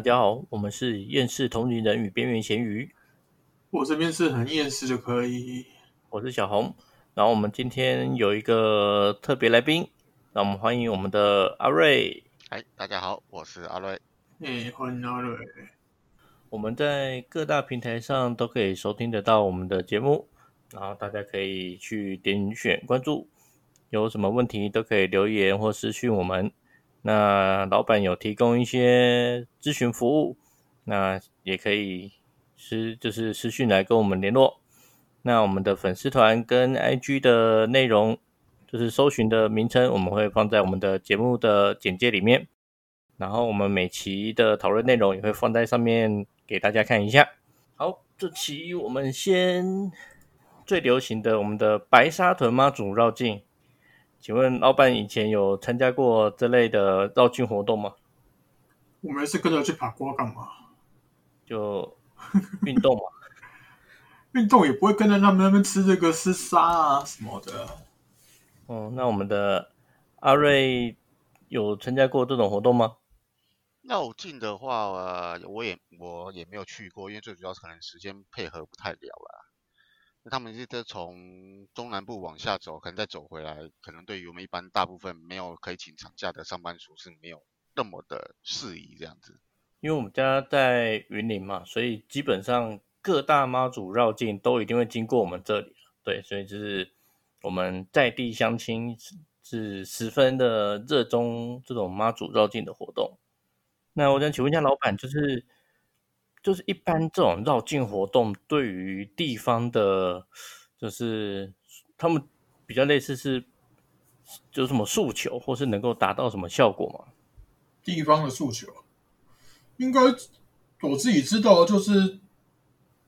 大家好，我们是厌世同龄人与边缘咸鱼，我这边是很厌世就可以。我是小红。然后我们今天有一个特别来宾，让我们欢迎我们的阿瑞。哎，大家好，我是阿瑞。哎，欢迎阿瑞。我们在各大平台上都可以收听得到我们的节目，然后大家可以去点选关注，有什么问题都可以留言或私讯我们。那老板有提供一些咨询服务，那也可以私就是私讯来跟我们联络。那我们的粉丝团跟 IG 的内容，就是搜寻的名称，我们会放在我们的节目的简介里面。然后我们每期的讨论内容也会放在上面给大家看一下。好，这期我们先最流行的我们的白沙屯妈祖绕境。请问老板以前有参加过这类的绕境活动吗？我们是跟着去爬瓜干嘛？就运动嘛。运动也不会跟着他们那边吃这个吃沙啊什么的。哦，那我们的阿瑞有参加过这种活动吗？绕境的话，我也我也没有去过，因为最主要是可能时间配合不太了啦。那他们是在从中南部往下走，可能再走回来，可能对于我们一般大部分没有可以请长假的上班族是没有那么的适宜这样子。因为我们家在云林嘛，所以基本上各大妈祖绕境都一定会经过我们这里对，所以就是我们在地相亲是十分的热衷这种妈祖绕境的活动。那我想请问一下老板，就是。就是一般这种绕境活动，对于地方的，就是他们比较类似是有什么诉求，或是能够达到什么效果吗？地方的诉求，应该我自己知道，就是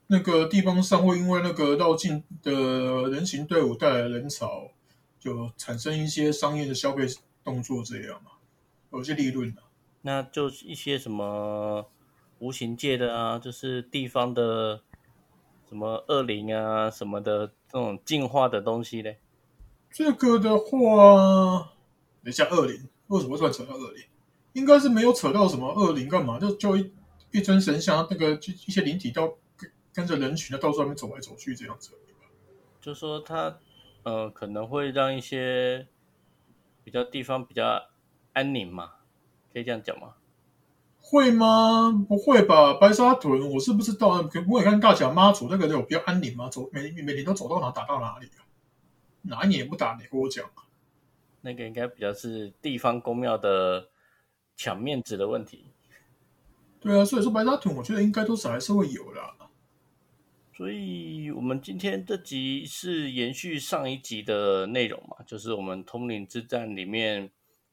那个地方上会因为那个绕境的人行队伍带来人潮，就产生一些商业的消费动作，这样嘛，有些利润的。那就是一些什么？无形界的啊，就是地方的什么恶灵啊，什么的这种进化的东西嘞。这个的话，等一下恶灵为什么会扯到恶灵？应该是没有扯到什么恶灵，干嘛？就就一一尊神像，那个就一些灵体到跟跟着人群的到处外面走来走去这样子。就说他呃可能会让一些比较地方比较安宁嘛，可以这样讲吗？会吗？不会吧，白沙屯我是不知道。可不可以看大甲妈祖那个有比较安宁吗？走每每年都走到哪打到哪里啊？哪一年不打？你跟我讲。那个应该比较是地方公庙的抢面子的问题。对啊，所以说白沙屯我觉得应该多少还是会有的。所以我们今天这集是延续上一集的内容嘛，就是我们通灵之战里面。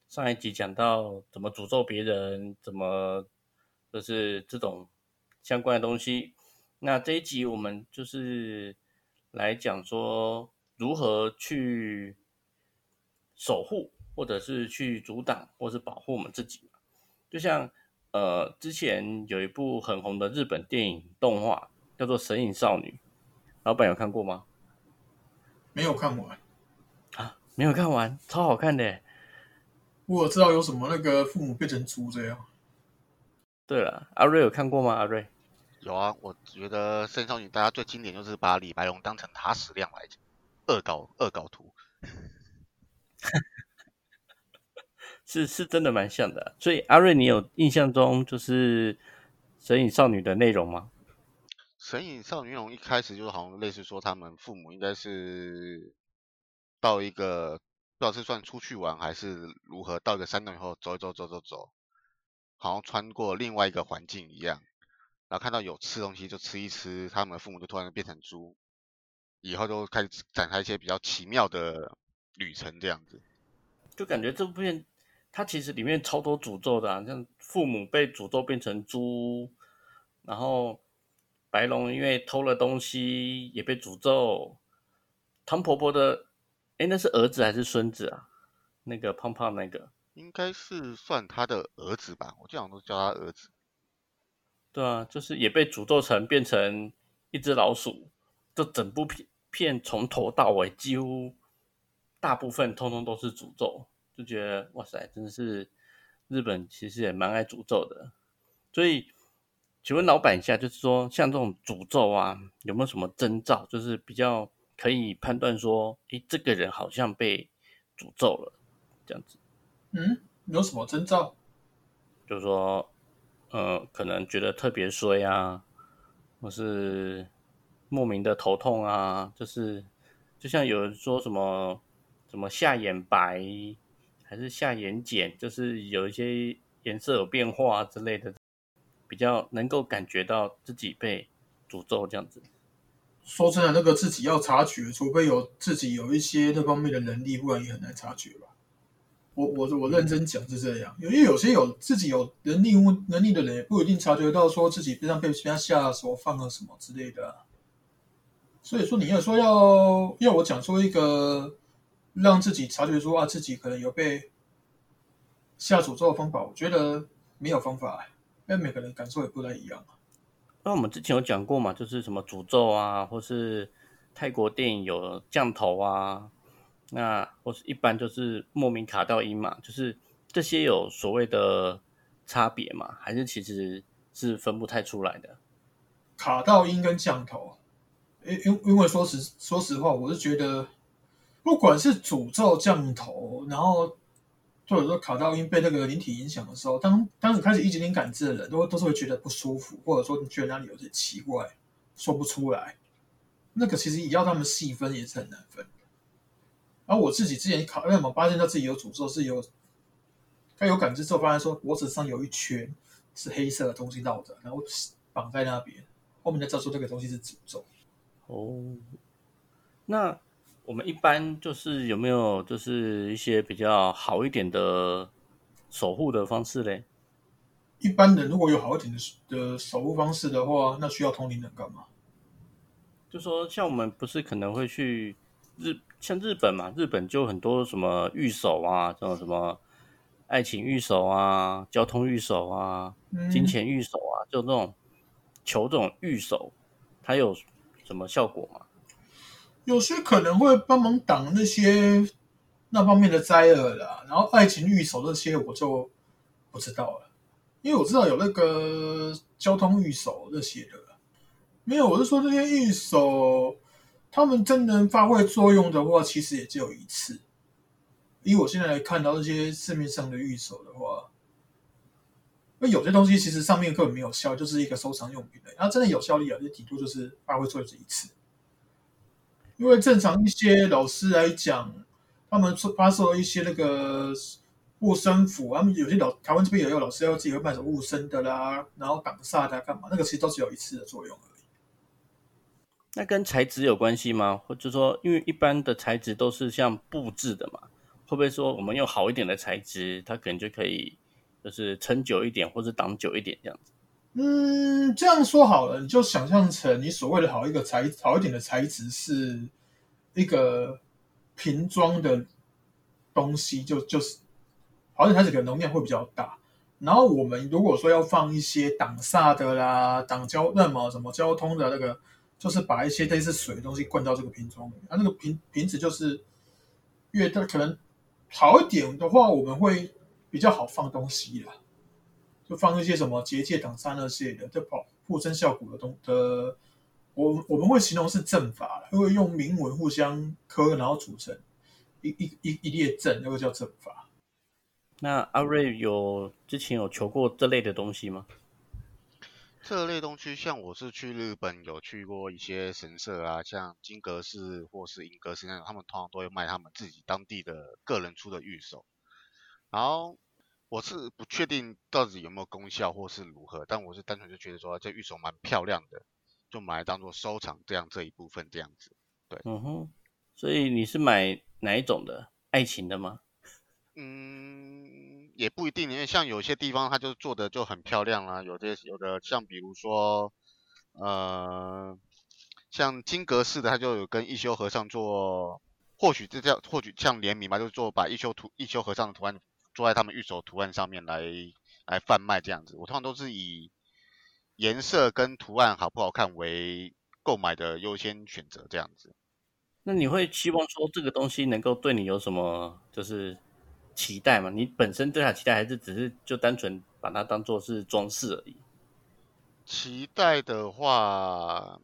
上一集讲到怎么诅咒别人，怎么就是这种相关的东西。那这一集我们就是来讲说如何去守护，或者是去阻挡，或是保护我们自己。就像呃，之前有一部很红的日本电影动画叫做《神隐少女》，老板有看过吗？没有看完啊，没有看完，超好看的。我知道有什么那个父母变成猪这样。对了，阿瑞有看过吗？阿瑞有啊，我觉得《圣少女》大家最经典就是把李白龙当成塔矢亮来恶搞恶搞图，是是真的蛮像的。所以阿瑞，你有印象中就是《神隐少女》的内容吗？《神隐少女》内容一开始就是好像类似说他们父母应该是到一个。不知道是算出去玩还是如何，到一个山洞以后走一走走走走，好像穿过另外一个环境一样，然后看到有吃东西就吃一吃，他们的父母就突然变成猪，以后就开始展开一些比较奇妙的旅程这样子。就感觉这部片它其实里面超多诅咒的，像父母被诅咒变成猪，然后白龙因为偷了东西也被诅咒，汤婆婆的。哎，那是儿子还是孙子啊？那个胖胖那个，应该是算他的儿子吧？我经常都叫他儿子。对啊，就是也被诅咒成变成一只老鼠，就整部片片从头到尾几乎大部分通通都是诅咒，就觉得哇塞，真的是日本其实也蛮爱诅咒的。所以，请问老板一下，就是说，像这种诅咒啊，有没有什么征兆，就是比较可以判断说，诶，这个人好像被诅咒了，这样子？嗯，有什么征兆？就是说，呃，可能觉得特别衰啊，或是莫名的头痛啊，就是就像有人说什么什么下眼白，还是下眼睑，就是有一些颜色有变化之类的，比较能够感觉到自己被诅咒这样子。说真的，那个自己要察觉，除非有自己有一些那方面的能力，不然也很难察觉吧。我我我认真讲是这样，因为有些有自己有能力能力的人，也不一定察觉到说自己非常被人家下手放了什么之类的。所以说，你要说要要我讲出一个让自己察觉说啊，自己可能有被下诅咒的方法，我觉得没有方法，因为每个人感受也不太一样。那我们之前有讲过嘛，就是什么诅咒啊，或是泰国电影有降头啊。那或是一般就是莫名卡到音嘛，就是这些有所谓的差别嘛？还是其实是分不太出来的？卡到音跟降头，因因因为说实说实话，我是觉得不管是诅咒降头，然后或者说卡到音被那个灵体影响的时候，当当你开始一点点感知的人，都都是会觉得不舒服，或者说你觉得哪里有点奇怪，说不出来。那个其实也要他们细分，也是很难分。然后我自己之前考，那么发现到自己有诅咒，是有他有感知之后，发现说脖子上有一圈是黑色的东西绕着，然后绑在那边，后面才知道说这个东西是诅咒。哦，那我们一般就是有没有就是一些比较好一点的守护的方式嘞？一般人如果有好一点的的守护方式的话，那需要通灵人干嘛？就说像我们不是可能会去日。像日本嘛，日本就很多什么御守啊，这种什么爱情御守啊、交通御守啊、金钱御守啊，就这种求这种御守，它有什么效果吗？有些可能会帮忙挡那些那方面的灾厄啦，然后爱情御守这些我就不知道了，因为我知道有那个交通御守这些的，没有，我是说这些御守。他们真能发挥作用的话，其实也只有一次。以我现在来看到这些市面上的玉手的话，那有些东西其实上面根本没有效，就是一个收藏用品的。然后真的有效力啊，就底多就是发挥作用这一次。因为正常一些老师来讲，他们发售一些那个护身符，他们有些老台湾这边也有老师要自己会卖什么护身的啦，然后挡煞的干嘛？那个其实都只有一次的作用而已。那跟材质有关系吗？或者说，因为一般的材质都是像布制的嘛，会不会说我们用好一点的材质，它可能就可以就是撑久一点，或者挡久一点这样子？嗯，这样说好了，你就想象成你所谓的好一个材好一点的材质是一个瓶装的东西，就就是好像它这个容量会比较大。然后我们如果说要放一些挡煞的啦、挡交那么什么交通的那个。就是把一些类似水的东西灌到这个瓶装里，啊，那个瓶瓶子就是越大，可能好一点的话，我们会比较好放东西啦，就放一些什么结界挡煞那些的，就保护身效果的东的，我我们会形容是阵法，因为用铭文互相刻，然后组成一一一一列阵，那个叫阵法。那阿瑞有之前有求过这类的东西吗？这类东西，像我是去日本有去过一些神社啊，像金阁寺或是银阁寺那种，他们通常都会卖他们自己当地的个人出的玉手。然后我是不确定到底有没有功效或是如何，但我是单纯就觉得说这玉手蛮漂亮的，就买来当做收藏这样这一部分这样子。对，嗯哼，所以你是买哪一种的？爱情的吗？嗯，也不一定，因为像有些地方它就做的就很漂亮啦，有些有的像比如说，呃，像金阁寺的，它就有跟一休和尚做，或许这叫或许像联名吧，就是做把一休图一休和尚的图案做在他们预手图案上面来来贩卖这样子。我通常都是以颜色跟图案好不好看为购买的优先选择这样子。那你会期望说这个东西能够对你有什么就是？期待吗？你本身对它期待，还是只是就单纯把它当做是装饰而已？期待的话，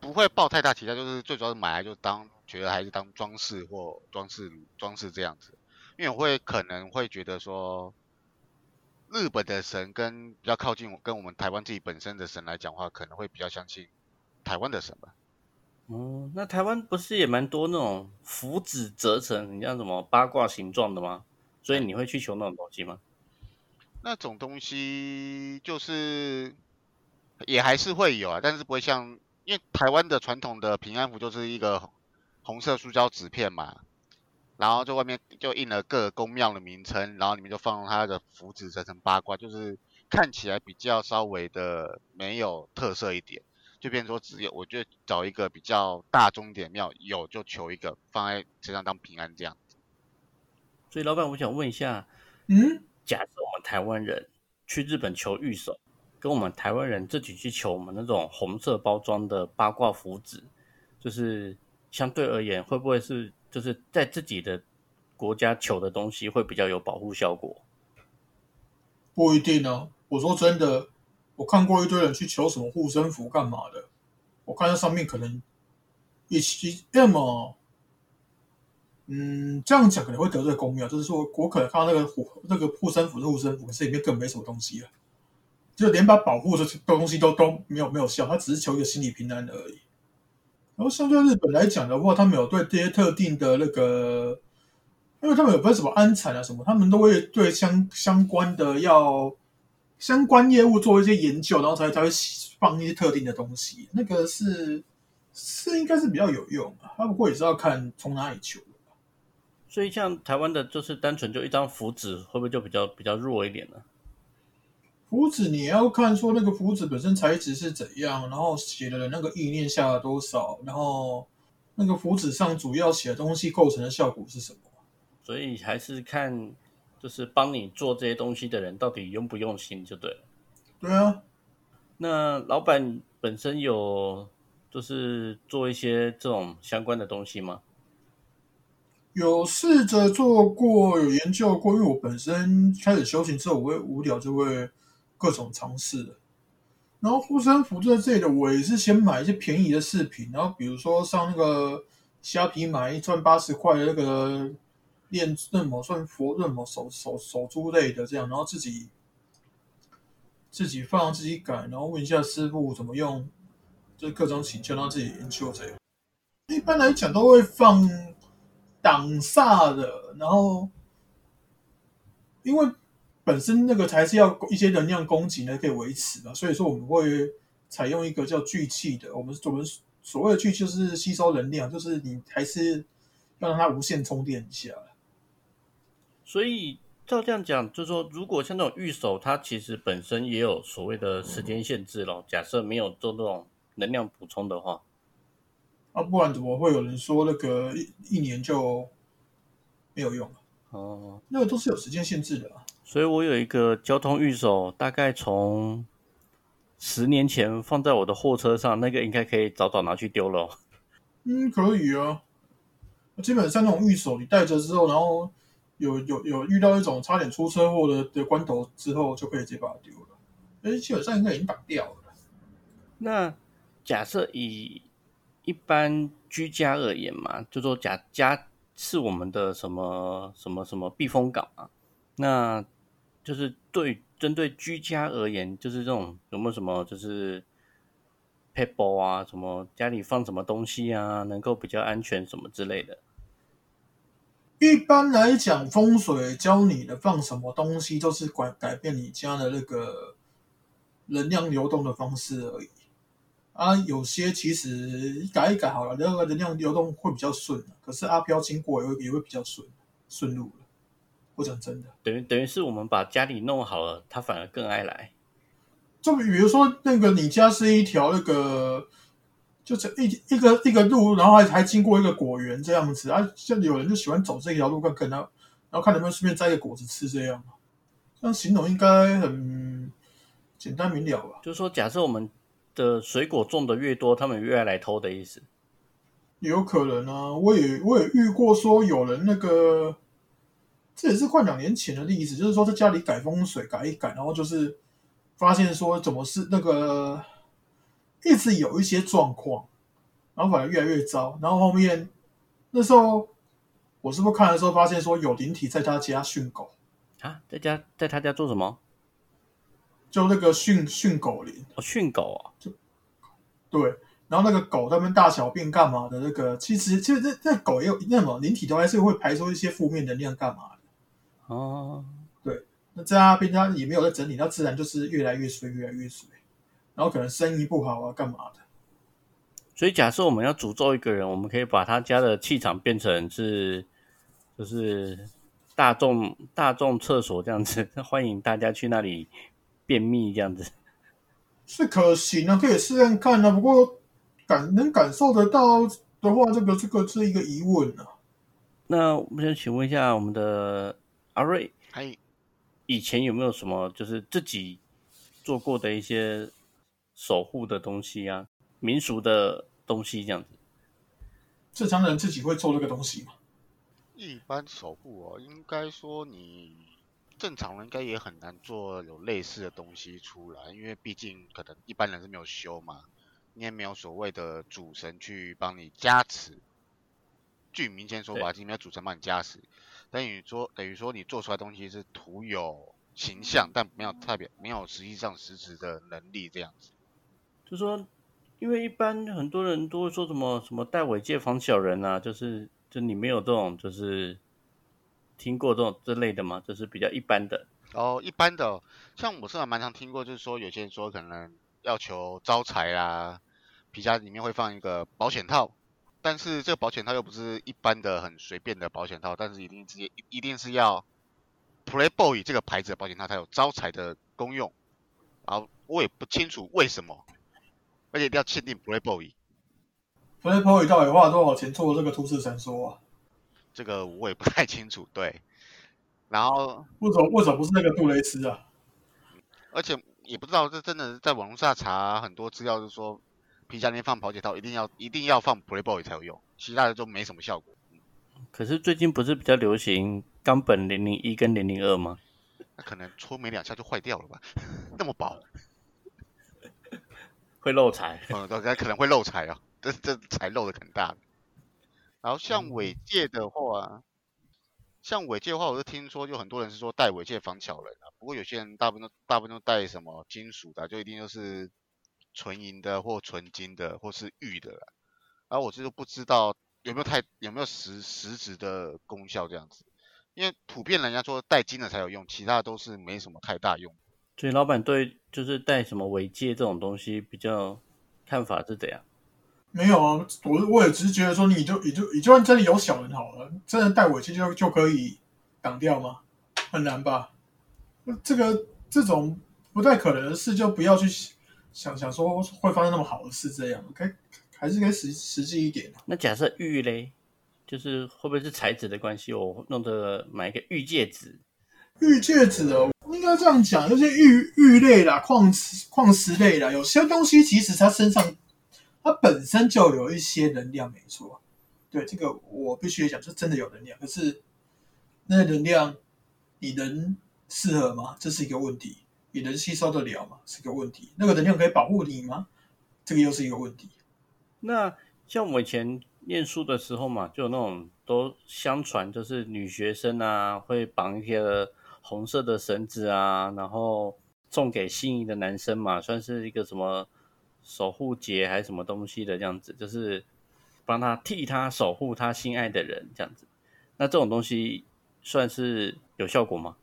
不会抱太大期待，就是最主要是买来就当觉得还是当装饰或装饰装饰这样子，因为我会可能会觉得说，日本的神跟比较靠近跟我们台湾自己本身的神来讲话，可能会比较相信台湾的神吧。哦，那台湾不是也蛮多那种符纸折成，你像什么八卦形状的吗？所以你会去求那种东西吗？那种东西就是也还是会有啊，但是不会像，因为台湾的传统的平安符就是一个红色塑胶纸片嘛，然后在外面就印了各宫庙的名称，然后里面就放它的符纸折成八卦，就是看起来比较稍微的没有特色一点。就变说只有，我就找一个比较大宗点庙有就求一个放在身上当平安这样子。所以老板，我想问一下，嗯，假设我们台湾人去日本求御守，跟我们台湾人自己去求我们那种红色包装的八卦符纸，就是相对而言，会不会是就是在自己的国家求的东西会比较有保护效果？不一定啊。我说真的。我看过一堆人去求什么护身符干嘛的，我看那上面可能一起要么，嗯，这样讲可能会得罪公庙，就是说我可能看到那个护那个护身符是护身符，可是里面根本没什么东西了，就连把保护的东西都都没有没有效，他只是求一个心理平安而已。然后相对日本来讲的话，他们有对这些特定的那个，因为他们有分什么安产啊什么，他们都会对相相关的要。相关业务做一些研究，然后才才会放一些特定的东西。那个是是应该是比较有用啊，他不过也是要看从哪里求。所以像台湾的，就是单纯就一张符纸，会不会就比较比较弱一点呢？符纸你要看说那个符纸本身材质是怎样，然后写的人那个意念下了多少，然后那个符纸上主要写的东西构成的效果是什么。所以还是看。就是帮你做这些东西的人到底用不用心就对了。对啊，那老板本身有就是做一些这种相关的东西吗？有试着做过，有研究过。因为我本身开始修行之后，我会无聊就会各种尝试。然后护身符在这里的，我也是先买一些便宜的饰品，然后比如说上那个虾皮买一串八十块的那个。练任某算佛任某手手手珠类的这样，然后自己自己放自己改，然后问一下师傅怎么用，就各种请教，然后自己研究这样。一般来讲都会放挡煞的，然后因为本身那个才是要一些能量供给呢，可以维持的，所以说我们会采用一个叫聚气的。我们我们所谓的聚就是吸收能量，就是你还是要让它无限充电一下。所以照这样讲，就是说，如果像那种御守，它其实本身也有所谓的时间限制咯。假设没有做那种能量补充的话，啊，不然怎么会有人说那个一一年就没有用了？哦，那个都是有时间限制的。所以我有一个交通御守，大概从十年前放在我的货车上，那个应该可以早早拿去丢了。嗯，可以啊。基本上那种御守，你带着之后，然后。有有有遇到一种差点出车祸的的关头之后，就可以直接把它丢了。哎，基本上应该已经挡掉了。那假设以一般居家而言嘛，就说假家是我们的什么什么什么避风港啊？那就是对针对居家而言，就是这种有没有什么就是 table 啊，什么家里放什么东西啊，能够比较安全什么之类的？一般来讲，风水教你的放什么东西，都是改改变你家的那个能量流动的方式而已。啊，有些其实改一改好了，那个能量流动会比较顺。可是阿飘经过也会也会比较顺顺路了。我讲真的，等于等于是我们把家里弄好了，他反而更爱来。就比如说，那个你家是一条那个。就是一一个一个路，然后还还经过一个果园这样子啊，像有人就喜欢走这条路，看可能，然后看能不能顺便摘个果子吃这样。这样形容应该很简单明了吧？就是说，假设我们的水果种的越多，他们越爱来偷的意思。有可能啊，我也我也遇过说有人那个这也是快两年前的例子，就是说在家里改风水改一改，然后就是发现说怎么是那个一直有一些状况，然后反而越来越糟，然后后面那时候我是不是看的时候发现说有灵体在他家训狗，啊，在家在他家做什么？就那个训训狗灵，哦，训狗啊，就对，然后那个狗在那边大小便干嘛的？那个其实其实这这狗也有那什么灵体都还是会排出一些负面能量干嘛的。哦，那在那边他也没有在整理，那自然就是越来越衰，越来越衰，然后可能生意不好啊，干嘛的？所以假设我们要诅咒一个人，我们可以把他家的气场变成是就是大众大众厕所这样子，欢迎大家去那里便秘这样子。是可行啊，可以试试看啊。不过感能感受得到的话，这个这个是一个疑问啊。那我们想请问一下我们的阿瑞，还以前有没有什么就是自己做过的一些守护的东西啊，民俗的东西这样子？正常人自己会做这个东西吗？一般守护哦，应该说你正常人应该也很难做有类似的东西出来，因为毕竟可能一般人是没有修嘛，你也没有所谓的主神去帮你加持。据民间说法，今天主神帮你加持，等于说等于说你做出来的东西是徒有形象，但没有代表没有实际上实质的能力这样子。就说，因为一般很多人都会说什么什么带尾戒防小人啊，就是就你没有这种就是听过这种之类的吗？就是比较一般的。哦，一般的，像我是还蛮常听过，就是说有些人说可能要求招财啦，皮夹里面会放一个保险套，但是这个保险套又不是一般的很随便的保险套，但是一定直接一定是要 Playboy 这个牌子的保险套才有招财的功用，然后我也不清楚为什么，而且一定要限定 Playboy，Playboy 到底花了多少钱做这个都市传说啊？这个我也不太清楚，对，然后为什么为什么不是那个杜蕾斯啊？而且也不知道这真的在网络上查很多资料，就是说皮夹里面放保险套一定要一定要放 Playboy 才有用，其他的都没什么效果。可是最近不是比较流行冈本零零一跟零零二吗？那可能搓没两下就坏掉了吧？那么薄，会漏财。嗯，大家可能会漏财啊，这这财漏的很大的。然后像尾戒的话，像尾戒的话，我就听说有很多人是说戴尾戒防巧人啊，不过有些人大部分都大部分都戴什么金属的，就一定就是纯银的或纯金的或是玉的啦。然后我就是不知道有没有太有没有实实质的功效这样子，因为普遍人家说戴金的才有用，其他的都是没什么太大用。所以老板对就是戴什么尾戒这种东西比较看法是怎样？没有啊，我我也只是觉得说，你就你就你就算真的有小人好了，真的戴尾戒就就可以挡掉吗？很难吧？这个这种不太可能的事，就不要去想想说会发生那么好的事，这样该还是该实实际一点啊。那假设玉嘞，就是会不会是材质的关系？我弄的买一个玉戒指，玉戒指哦，应该这样讲，就是玉玉类啦、矿石矿石类啦，有些东西其实它身上它本身就有一些能量，没错。对这个我必须讲，是真的有能量。可是那能量你能适合吗？这是一个问题。你能吸收得了吗？是个问题。那个能量可以保护你吗？这个又是一个问题。那像我以前念书的时候嘛，就有那种都相传，就是女学生啊会绑一些红色的绳子啊，然后送给心仪的男生嘛，算是一个什么守护节还是什么东西的这样子，就是帮他替他守护他心爱的人这样子。那这种东西算是有效果吗？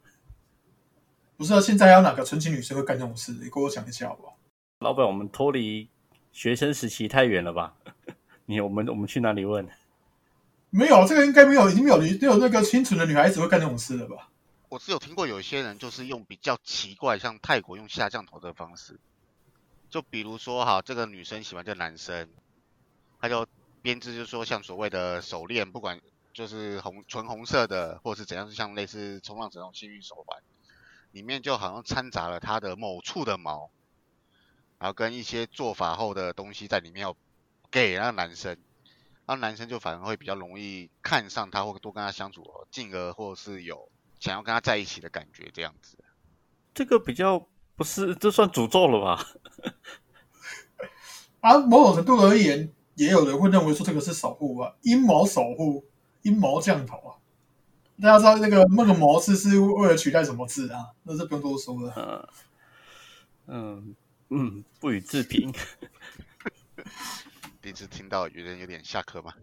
不是啊，现在还有哪个纯情女生会干这种事？你跟我讲一下好不好？老板，我们脱离学生时期太远了吧？你我们我们去哪里问？没有，这个应该没有，已经没有女没有那个清纯的女孩子会干这种事了吧？我是有听过有一些人就是用比较奇怪，像泰国用下降头的方式，就比如说哈，这个女生喜欢这个男生，他就编织就说像所谓的手链，不管就是红纯红色的，或者是怎样，就像类似冲浪者那种幸运手环，里面就好像掺杂了他的某处的毛，然后跟一些做法后的东西在里面要给那个男生，然后男生就反而会比较容易看上他，或多跟他相处，进而或是有想要跟他在一起的感觉，这样子。这个比较不是，这算诅咒了吧？啊，某种程度而言，也有人会认为说这个是守护啊，阴谋守护，阴谋降头啊。大家知道那个那个“模式是为了取代什么字啊？那是不用多说了。嗯嗯，不予置评。第一次听到有人有点下课吗？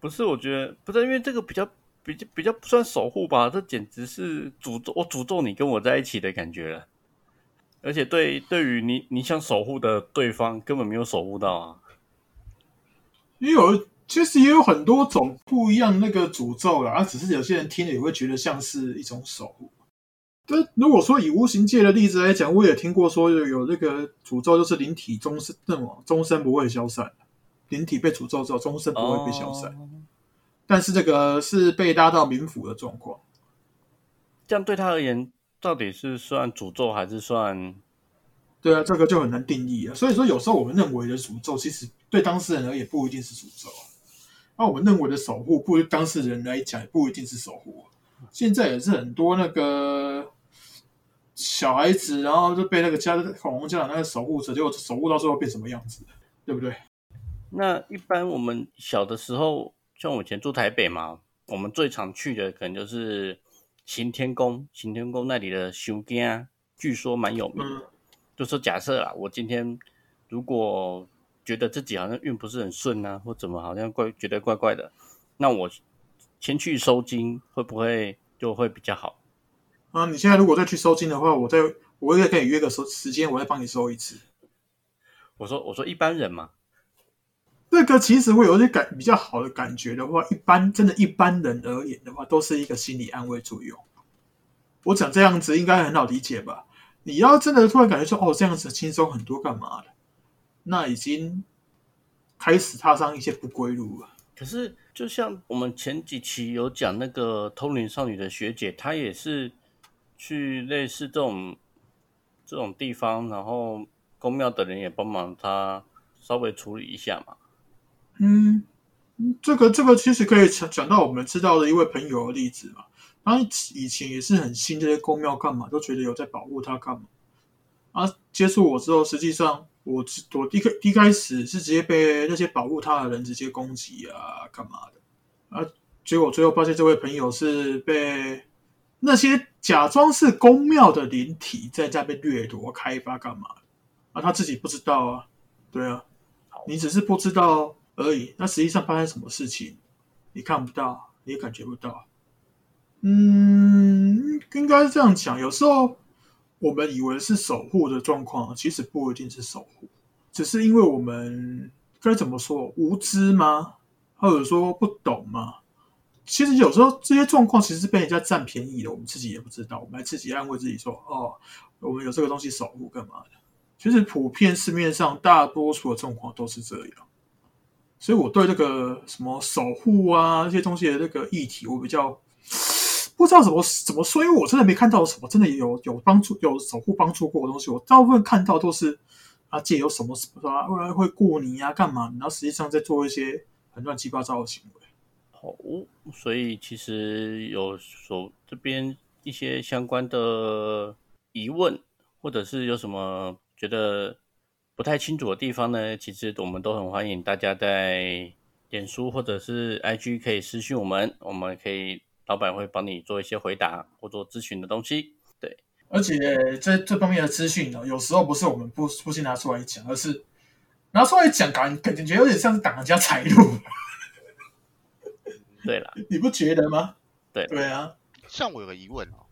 不是，我觉得不是，因为这个比较比较比较不算守护吧，这简直是诅咒，我诅咒你跟我在一起的感觉了。而且对对于你你想守护的对方，根本没有守护到啊。也有，其实也有很多种不一样那个诅咒啦，啊，只是有些人听了也会觉得像是一种守护。但如果说以无形界的例子来讲，我也听过说有有那个诅咒，就是灵体终身那种终身不会消散，灵体被诅咒之后终身不会被消散。但是这个是被拉到冥府的状况，这样对他而言。到底是算诅咒还是算？对啊，这个就很难定义啊。所以说，有时候我们认为的诅咒，其实对当事人而言不一定是诅咒啊。那我们认为的守护，不当事人来讲，也不一定是守护。现在也是很多那个小孩子，然后就被那个家恐龙家长那个守护者，结果守护到最后变什么样子，对不对？那一般我们小的时候，像我以前住台北嘛，我们最常去的可能就是。行天宫，行天宫那里的修经，据说蛮有名。就说假设啦，我今天如果觉得自己好像运不是很顺啊，或怎么好像怪觉得怪怪的，那我先去收金，会不会就会比较好？啊，你现在如果再去收金的话，我再我也可以约个时时间，我再帮你收一次。我说我说一般人嘛。这个其实会有些感比较好的感觉的话，一般真的一般人而言的话，都是一个心理安慰作用。我讲这样子应该很好理解吧？你要真的突然感觉说哦，这样子轻松很多，干嘛的？那已经开始踏上一些不归路了。可是，就像我们前几期有讲那个通灵少女的学姐，她也是去类似这种这种地方，然后公庙的人也帮忙她稍微处理一下嘛。嗯，这个这个其实可以讲讲到我们知道的一位朋友的例子嘛。他以前也是很信这些公庙干嘛，都觉得有在保护他干嘛。啊，接触我之后，实际上我我一开一开始是直接被那些保护他的人直接攻击啊，干嘛的？啊，结果最后发现这位朋友是被那些假装是公庙的灵体在在被掠夺、开发干嘛？啊，他自己不知道啊。对啊，你只是不知道。而已。那实际上发生什么事情，你看不到，你也感觉不到。嗯，应该是这样讲。有时候我们以为是守护的状况，其实不一定是守护，只是因为我们该怎么说无知吗？或者说不懂吗？其实有时候这些状况其实是被人家占便宜的，我们自己也不知道。我们还自己安慰自己说：“哦，我们有这个东西守护干嘛的？”其实普遍市面上大多数的状况都是这样。所以，我对这个什么守护啊这些东西的这个议题，我比较不知道怎么怎么说，因为我真的没看到什么真的有有帮助、有守护帮助过的东西。我大部分看到都是啊，借有什么什么啊，会过你啊，干嘛？然后实际上在做一些很乱七八糟的行为。好，所以其实有所这边一些相关的疑问，或者是有什么觉得。不太清楚的地方呢，其实我们都很欢迎大家在脸书或者是 IG 可以私讯我们，我们可以老板会帮你做一些回答或做咨询的东西。对，而且这这方面的资讯呢，有时候不是我们不不先拿出来讲，而是拿出来讲感感觉有点像是挡人家财路。对了，你不觉得吗？对对啊，像我有个疑问哦，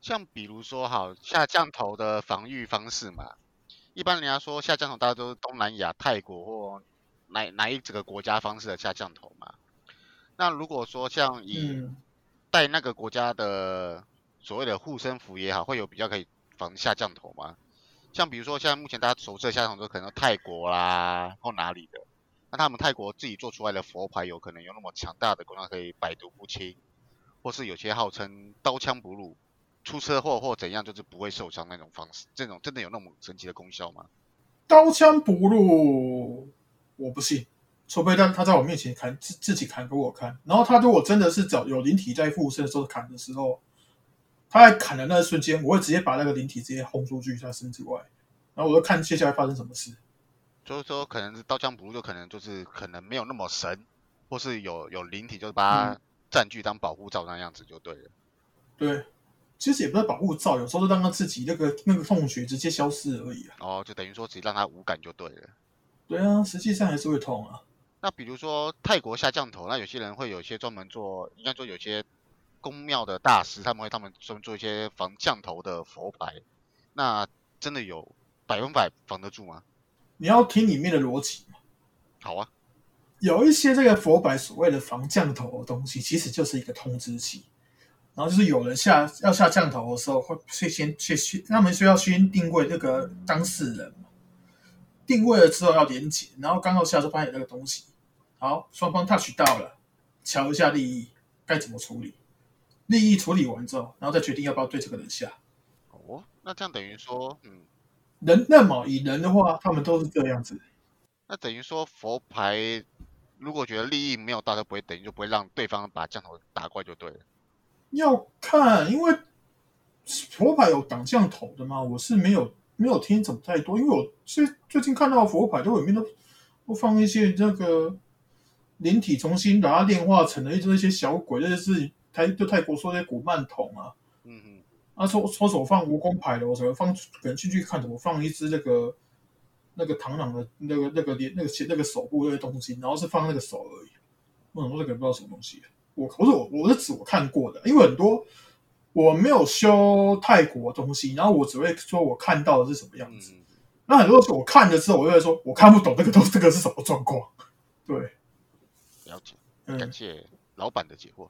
像比如说好下降头的防御方式嘛。一般人家说下降头，大家都是东南亚、泰国或哪哪一整个国家方式的下降头嘛。那如果说像以带那个国家的所谓的护身符也好，会有比较可以防下降头吗？像比如说像目前大家熟知的下降头，可能泰国啦或哪里的，那他们泰国自己做出来的佛牌，有可能有那么强大的功能，可以百毒不侵，或是有些号称刀枪不入。出车祸或怎样，就是不会受伤那种方式，这种真的有那么神奇的功效吗？刀枪不入，我不信。除非他他在我面前砍自自己砍给我看，然后他如果真的是找有灵体在附身的时候砍的时候，他在砍的那一瞬间，我会直接把那个灵体直接轰出去他身之外，然后我就看接下来发生什么事。就是说，可能是刀枪不入，就可能就是可能没有那么神，或是有有灵体，就是把它占据当保护罩那样子就对了。对，其实也不是保护罩，有时候就让他自己那个那个痛觉直接消失而已啊。哦，就等于说只让他无感就对了。对啊，实际上还是会痛啊。那比如说泰国下降头，那有些人会有一些专门做，应该说有些宫庙的大师，他们会他们专门做一些防降头的佛牌。那真的有百分百防得住吗？你要听里面的逻辑嘛。好啊，有一些这个佛牌所谓的防降头的东西，其实就是一个通知器。然后就是有人下要下降头的时候，会先先先，他们需要先定位那个当事人嘛。定位了之后要连接，然后刚好下就发现那个东西。好，双方 touch 到了，瞧一下利益该怎么处理。利益处理完之后，然后再决定要不要对这个人下。哦，那这样等于说，嗯，人那么以人的话，他们都是这样子。那等于说佛牌如果觉得利益没有到，就不会等于就不会让对方把降头打过来就对了。要看，因为佛牌有挡降头的吗？我是没有没有听怎么太多，因为我最最近看到佛牌都里面都都放一些那个灵体重新把它炼化成了一那些小鬼，那是泰就泰国说那些古曼童啊，嗯嗯，啊搓搓手放蜈蚣牌的，我怎么放？可能进去看怎么放一只那个那个螳螂的那个那个连那个那个手部那些东西，然后是放那个手而已。我想说这个不知道什么东西。我不是我我是指我看过的，因为很多我没有修泰国东西，然后我只会说我看到的是什么样子。那很多时候我看了之后，我就会说我看不懂这个东这个是什么状况。对，了解，感谢老板的解惑。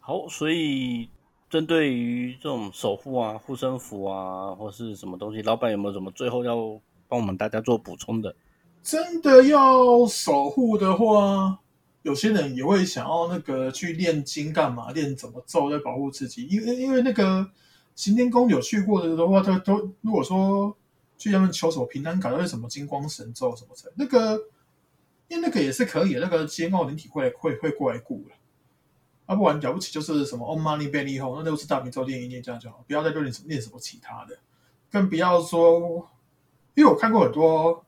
好，所以针对于这种守护啊、护身符啊，或是什么东西，老板有没有什么最后要帮我们大家做补充的？真的要守护的话。有些人也会想要那个去练经干嘛？练怎么咒来保护自己？因为因为那个行天宫有去过的的话，他都如果说去他们求什么平安卡，都是什么金光神咒什么的，那个因为那个也是可以，那个煎熬灵体会会会过来顾了。啊，不然了不起就是什么 On Money b e l y 后，那都是大明咒练一练这样就好，不要再练什练什么其他的，更不要说，因为我看过很多。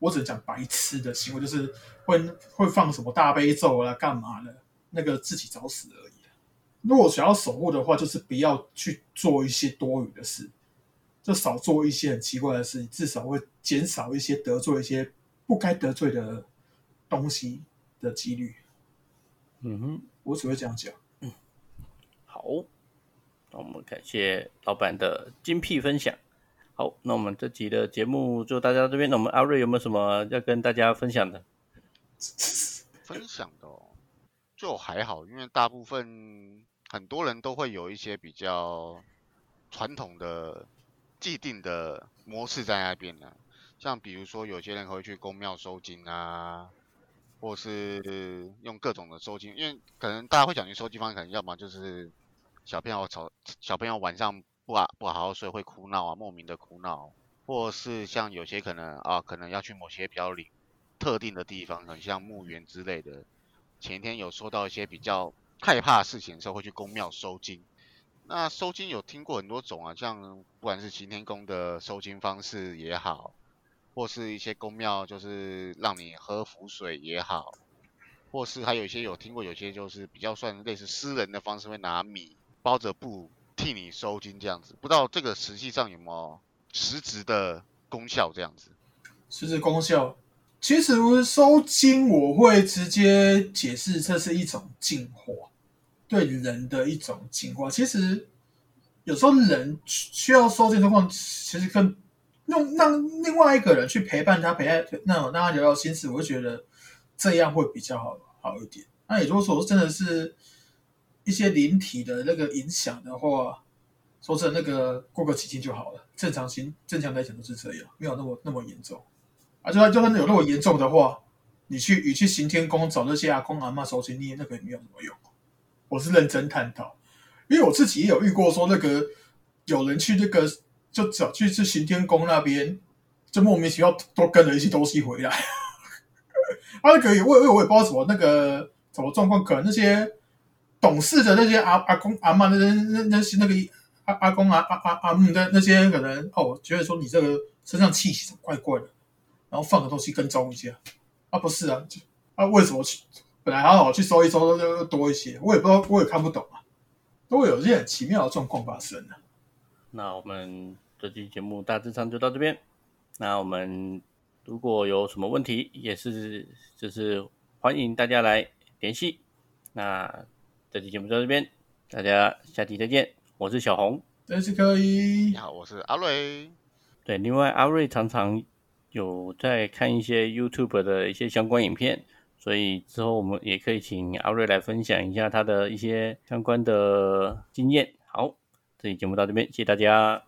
我只讲白痴的行为，就是会会放什么大悲咒啊，干嘛的？那个自己找死而已。如果想要守护的话，就是不要去做一些多余的事，就少做一些很奇怪的事，至少会减少一些得罪一些不该得罪的东西的几率。嗯哼，我只会这样讲。嗯，好，那我们感谢老板的精辟分享。好，那我们这集的节目就大家这边。那我们阿瑞有没有什么要跟大家分享的？分享的哦，就还好，因为大部分很多人都会有一些比较传统的、既定的模式在那边呢。像比如说，有些人会去公庙收金啊，或是用各种的收金，因为可能大家会讲究收金方式，可能要么就是小朋友吵，小朋友晚上。不啊不好好睡会哭闹啊，莫名的哭闹，或是像有些可能啊，可能要去某些比较灵特定的地方，很像墓园之类的。前天有说到一些比较害怕事情的时候，会去公庙收金。那收金有听过很多种啊，像不管是晴天宫的收金方式也好，或是一些公庙就是让你喝符水也好，或是还有一些有听过有些就是比较算类似私人的方式，会拿米包着布。替你收金这样子，不知道这个实际上有没有实质的功效？这样子，实质功效，其实收金我会直接解释，这是一种净化，对人的一种净化。其实有时候人需要收金的话，其实跟用让另外一个人去陪伴他，陪他那种让他聊聊心事，我会觉得这样会比较好好一点。那也就是说，真的是。一些灵体的那个影响的话，说是那个过个几天就好了。正常心正常来讲都是这样，没有那么那么严重。啊，就算就算有那么严重的话，你去你去行天宫找那些阿公阿妈收钱，你那个也没有什么用。我是认真探讨，因为我自己也有遇过，说那个有人去那个就走去去行天宫那边，就莫名其妙多跟了一些东西回来。啊，那个我我我也不知道什么那个什么状况，可能那些。懂事的那些阿阿公阿妈，那那那那些那个阿阿公啊阿阿阿姆的那些可能哦，觉得说你这个身上气息怪怪的，然后放个东西跟踪一下，啊不是啊，就啊为什么去本来好好去搜一搜就多一些，我也不知道，我也看不懂啊，都会有这些很奇妙的状况发生啊。那我们这期节目大致上就到这边。那我们如果有什么问题，也是就是欢迎大家来联系。那这期节目到这边，大家下期再见。我是小红，真是可以。你好，我是阿瑞。对，另外阿瑞常常有在看一些 YouTube 的一些相关影片，所以之后我们也可以请阿瑞来分享一下他的一些相关的经验。好，这期节目到这边，谢谢大家。